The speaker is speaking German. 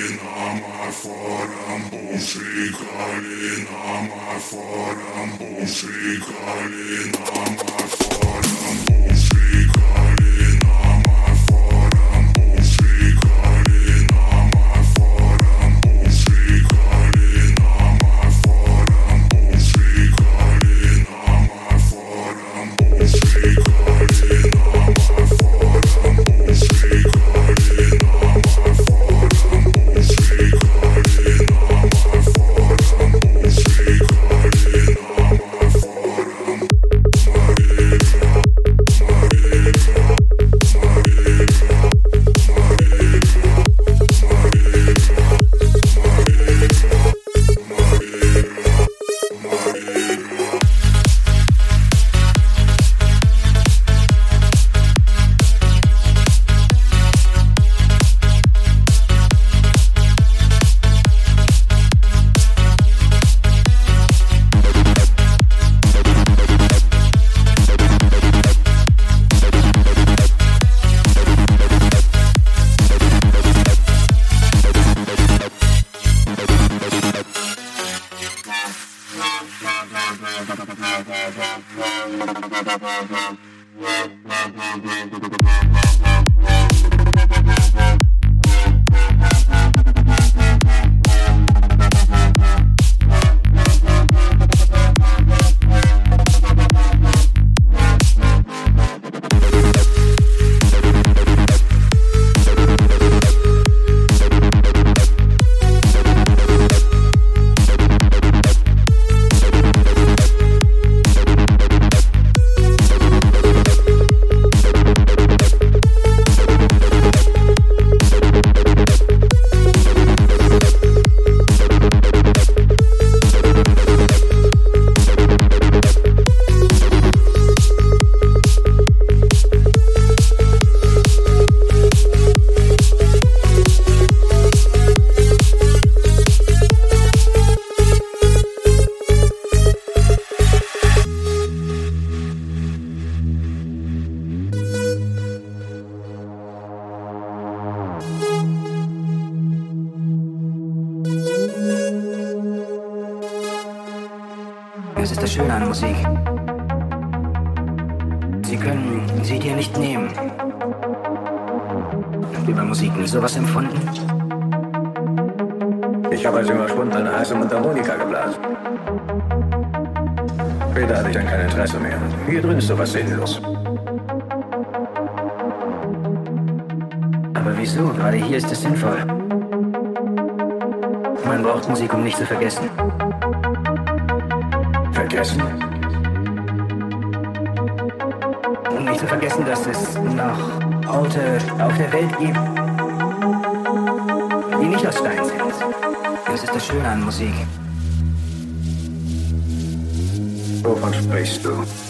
Kalin Amar Forum Bom Shri Kalin Amar Forum Bom Shri Kalin Amar Forum Thank you. das ist das Schöne an Musik. Sie können sie dir nicht nehmen. Über Musik nie sowas empfunden? Ich habe als junger Spund eine heiße Mundharmonika geblasen. Später hatte ich dann kein Interesse mehr. Hier drin ist sowas sinnlos. Aber wieso? Gerade hier ist es sinnvoll. Man braucht Musik, um nicht zu vergessen vergessen. Um nicht zu vergessen, dass es noch Orte auf der Welt gibt, die nicht aus Stein sind. Das ist das Schöne an Musik. Wovon sprichst du?